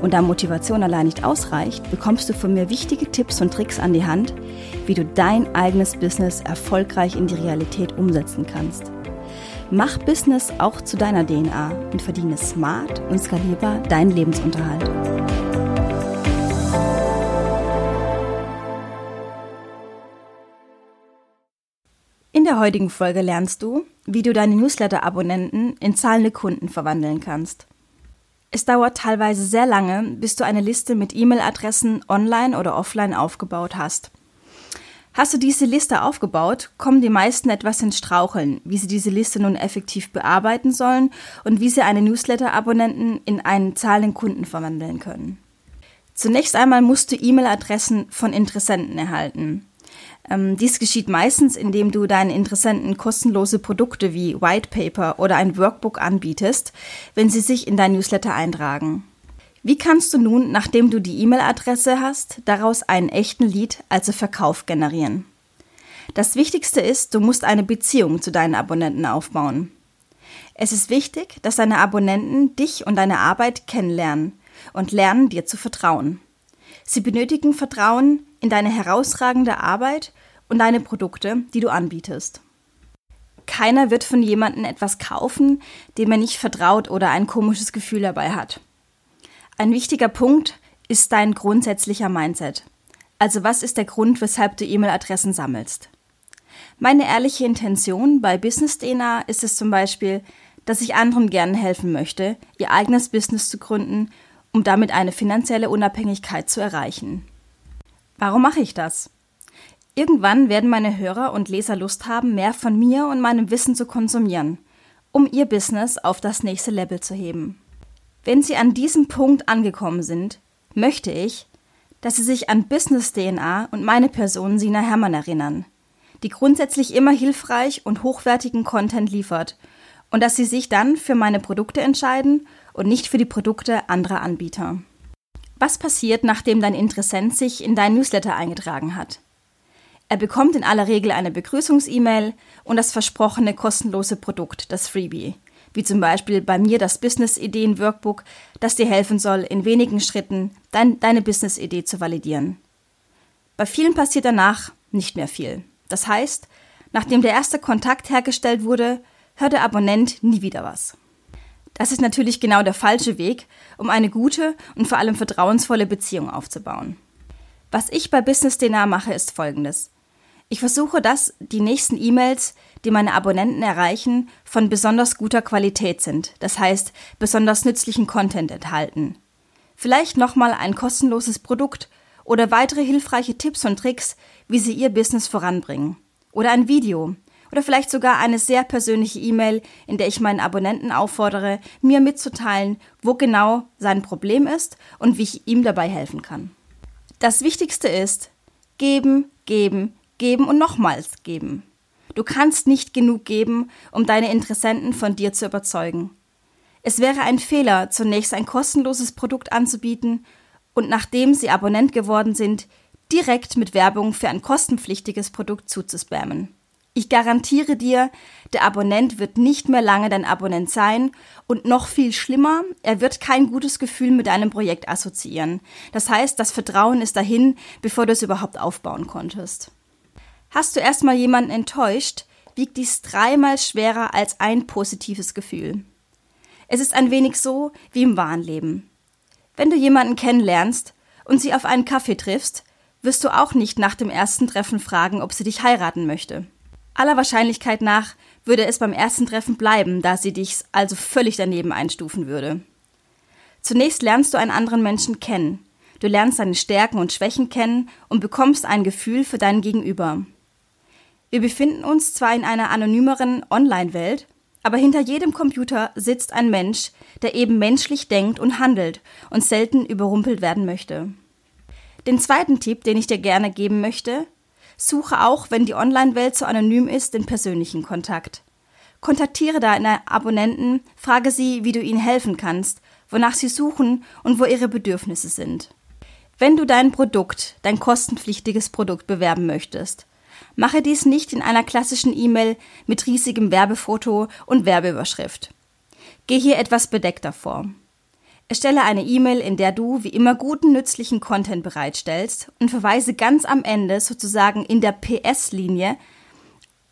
Und da Motivation allein nicht ausreicht, bekommst du von mir wichtige Tipps und Tricks an die Hand, wie du dein eigenes Business erfolgreich in die Realität umsetzen kannst. Mach Business auch zu deiner DNA und verdiene smart und skalierbar deinen Lebensunterhalt. In der heutigen Folge lernst du, wie du deine Newsletter-Abonnenten in zahlende Kunden verwandeln kannst. Es dauert teilweise sehr lange, bis du eine Liste mit E-Mail-Adressen online oder offline aufgebaut hast. Hast du diese Liste aufgebaut, kommen die meisten etwas ins Straucheln, wie sie diese Liste nun effektiv bearbeiten sollen und wie sie eine Newsletter-Abonnenten in einen zahlenden Kunden verwandeln können. Zunächst einmal musst du E-Mail-Adressen von Interessenten erhalten. Ähm, dies geschieht meistens, indem du deinen Interessenten kostenlose Produkte wie White Paper oder ein Workbook anbietest, wenn sie sich in dein Newsletter eintragen. Wie kannst du nun, nachdem du die E-Mail-Adresse hast, daraus einen echten Lead, also Verkauf generieren? Das Wichtigste ist, du musst eine Beziehung zu deinen Abonnenten aufbauen. Es ist wichtig, dass deine Abonnenten dich und deine Arbeit kennenlernen und lernen, dir zu vertrauen. Sie benötigen Vertrauen in deine herausragende Arbeit und deine Produkte, die du anbietest. Keiner wird von jemandem etwas kaufen, dem er nicht vertraut oder ein komisches Gefühl dabei hat. Ein wichtiger Punkt ist dein grundsätzlicher Mindset. Also was ist der Grund, weshalb du E-Mail-Adressen sammelst? Meine ehrliche Intention bei Business DNA ist es zum Beispiel, dass ich anderen gerne helfen möchte, ihr eigenes Business zu gründen, um damit eine finanzielle Unabhängigkeit zu erreichen. Warum mache ich das? Irgendwann werden meine Hörer und Leser Lust haben, mehr von mir und meinem Wissen zu konsumieren, um ihr Business auf das nächste Level zu heben. Wenn Sie an diesem Punkt angekommen sind, möchte ich, dass Sie sich an Business DNA und meine Person Sina Hermann erinnern, die grundsätzlich immer hilfreich und hochwertigen Content liefert und dass Sie sich dann für meine Produkte entscheiden und nicht für die Produkte anderer Anbieter. Was passiert, nachdem dein Interessent sich in dein Newsletter eingetragen hat? Er bekommt in aller Regel eine Begrüßungs-E-Mail und das versprochene kostenlose Produkt, das Freebie wie zum Beispiel bei mir das Business-Ideen-Workbook, das dir helfen soll, in wenigen Schritten dein, deine Business-Idee zu validieren. Bei vielen passiert danach nicht mehr viel. Das heißt, nachdem der erste Kontakt hergestellt wurde, hört der Abonnent nie wieder was. Das ist natürlich genau der falsche Weg, um eine gute und vor allem vertrauensvolle Beziehung aufzubauen. Was ich bei Business DNA mache, ist folgendes. Ich versuche, dass die nächsten E-Mails, die meine Abonnenten erreichen, von besonders guter Qualität sind, das heißt besonders nützlichen Content enthalten. Vielleicht nochmal ein kostenloses Produkt oder weitere hilfreiche Tipps und Tricks, wie sie ihr Business voranbringen. Oder ein Video. Oder vielleicht sogar eine sehr persönliche E-Mail, in der ich meinen Abonnenten auffordere, mir mitzuteilen, wo genau sein Problem ist und wie ich ihm dabei helfen kann. Das Wichtigste ist, geben, geben, geben und nochmals geben. Du kannst nicht genug geben, um deine Interessenten von dir zu überzeugen. Es wäre ein Fehler, zunächst ein kostenloses Produkt anzubieten und nachdem sie Abonnent geworden sind, direkt mit Werbung für ein kostenpflichtiges Produkt zuzuspammen. Ich garantiere dir, der Abonnent wird nicht mehr lange dein Abonnent sein und noch viel schlimmer, er wird kein gutes Gefühl mit deinem Projekt assoziieren. Das heißt, das Vertrauen ist dahin, bevor du es überhaupt aufbauen konntest. Hast du erstmal jemanden enttäuscht, wiegt dies dreimal schwerer als ein positives Gefühl. Es ist ein wenig so wie im wahren Leben. Wenn du jemanden kennenlernst und sie auf einen Kaffee triffst, wirst du auch nicht nach dem ersten Treffen fragen, ob sie dich heiraten möchte. Aller Wahrscheinlichkeit nach würde es beim ersten Treffen bleiben, da sie dich also völlig daneben einstufen würde. Zunächst lernst du einen anderen Menschen kennen. Du lernst seine Stärken und Schwächen kennen und bekommst ein Gefühl für deinen Gegenüber. Wir befinden uns zwar in einer anonymeren Online-Welt, aber hinter jedem Computer sitzt ein Mensch, der eben menschlich denkt und handelt und selten überrumpelt werden möchte. Den zweiten Tipp, den ich dir gerne geben möchte, suche auch, wenn die Online-Welt so anonym ist, den persönlichen Kontakt. Kontaktiere deine Abonnenten, frage sie, wie du ihnen helfen kannst, wonach sie suchen und wo ihre Bedürfnisse sind. Wenn du dein Produkt, dein kostenpflichtiges Produkt bewerben möchtest, mache dies nicht in einer klassischen E-Mail mit riesigem Werbefoto und Werbeüberschrift. Geh hier etwas bedeckter vor. Erstelle eine E-Mail, in der du wie immer guten, nützlichen Content bereitstellst und verweise ganz am Ende sozusagen in der PS-Linie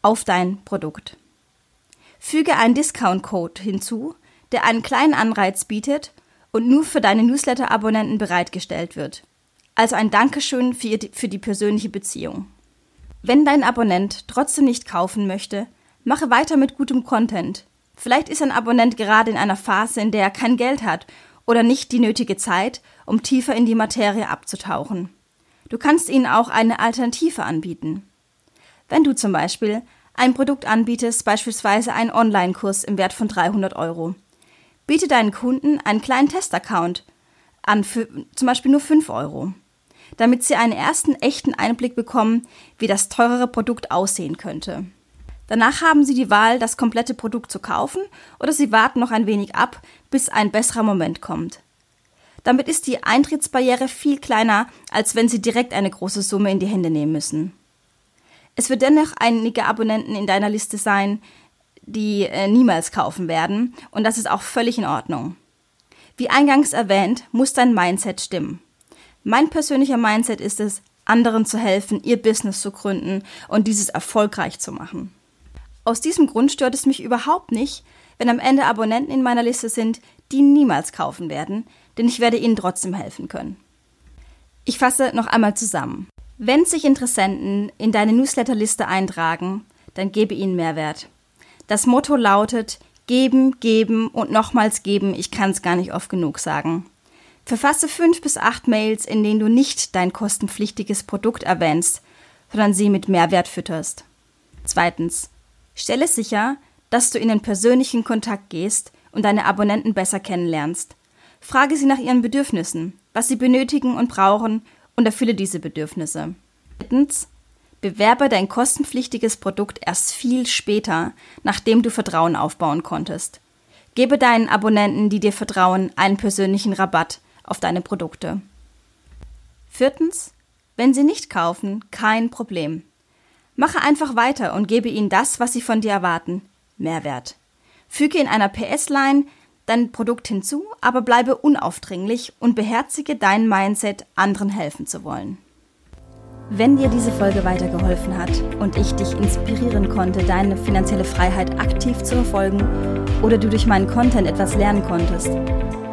auf dein Produkt. Füge einen Discount-Code hinzu, der einen kleinen Anreiz bietet und nur für deine Newsletter-Abonnenten bereitgestellt wird. Also ein Dankeschön für, für die persönliche Beziehung. Wenn dein Abonnent trotzdem nicht kaufen möchte, mache weiter mit gutem Content. Vielleicht ist ein Abonnent gerade in einer Phase, in der er kein Geld hat oder nicht die nötige Zeit, um tiefer in die Materie abzutauchen. Du kannst ihnen auch eine Alternative anbieten. Wenn du zum Beispiel ein Produkt anbietest, beispielsweise einen Online-Kurs im Wert von 300 Euro, biete deinen Kunden einen kleinen Testaccount an für zum Beispiel nur 5 Euro damit sie einen ersten echten Einblick bekommen, wie das teurere Produkt aussehen könnte. Danach haben sie die Wahl, das komplette Produkt zu kaufen oder sie warten noch ein wenig ab, bis ein besserer Moment kommt. Damit ist die Eintrittsbarriere viel kleiner, als wenn sie direkt eine große Summe in die Hände nehmen müssen. Es wird dennoch einige Abonnenten in deiner Liste sein, die äh, niemals kaufen werden, und das ist auch völlig in Ordnung. Wie eingangs erwähnt, muss dein Mindset stimmen. Mein persönlicher Mindset ist es, anderen zu helfen, ihr Business zu gründen und dieses erfolgreich zu machen. Aus diesem Grund stört es mich überhaupt nicht, wenn am Ende Abonnenten in meiner Liste sind, die niemals kaufen werden, denn ich werde ihnen trotzdem helfen können. Ich fasse noch einmal zusammen. Wenn sich Interessenten in deine Newsletterliste eintragen, dann gebe ihnen Mehrwert. Das Motto lautet geben, geben und nochmals geben, ich kann es gar nicht oft genug sagen. Verfasse fünf bis acht Mails, in denen du nicht dein kostenpflichtiges Produkt erwähnst, sondern sie mit Mehrwert fütterst. Zweitens. Stelle sicher, dass du in den persönlichen Kontakt gehst und deine Abonnenten besser kennenlernst. Frage sie nach ihren Bedürfnissen, was sie benötigen und brauchen und erfülle diese Bedürfnisse. Drittens. Bewerbe dein kostenpflichtiges Produkt erst viel später, nachdem du Vertrauen aufbauen konntest. Gebe deinen Abonnenten, die dir vertrauen, einen persönlichen Rabatt auf deine Produkte. Viertens, wenn sie nicht kaufen, kein Problem. Mache einfach weiter und gebe ihnen das, was sie von dir erwarten, Mehrwert. Füge in einer PS-Line dein Produkt hinzu, aber bleibe unaufdringlich und beherzige dein Mindset, anderen helfen zu wollen. Wenn dir diese Folge weitergeholfen hat und ich dich inspirieren konnte, deine finanzielle Freiheit aktiv zu verfolgen oder du durch meinen Content etwas lernen konntest,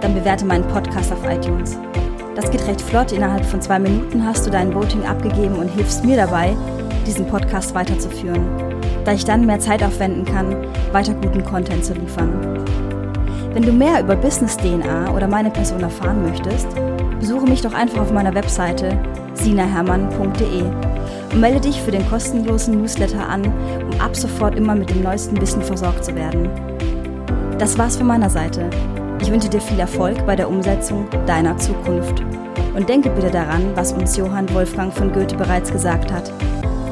dann bewerte meinen Podcast auf iTunes. Das geht recht flott. Innerhalb von zwei Minuten hast du dein Voting abgegeben und hilfst mir dabei, diesen Podcast weiterzuführen, da ich dann mehr Zeit aufwenden kann, weiter guten Content zu liefern. Wenn du mehr über Business DNA oder meine Person erfahren möchtest, besuche mich doch einfach auf meiner Webseite sinahermann.de und melde dich für den kostenlosen Newsletter an, um ab sofort immer mit dem neuesten Wissen versorgt zu werden. Das war's von meiner Seite. Ich wünsche dir viel Erfolg bei der Umsetzung deiner Zukunft. Und denke bitte daran, was uns Johann Wolfgang von Goethe bereits gesagt hat.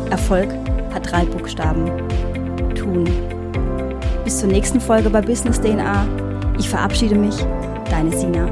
Erfolg hat drei Buchstaben. Tun. Bis zur nächsten Folge bei Business DNA. Ich verabschiede mich, deine Sina.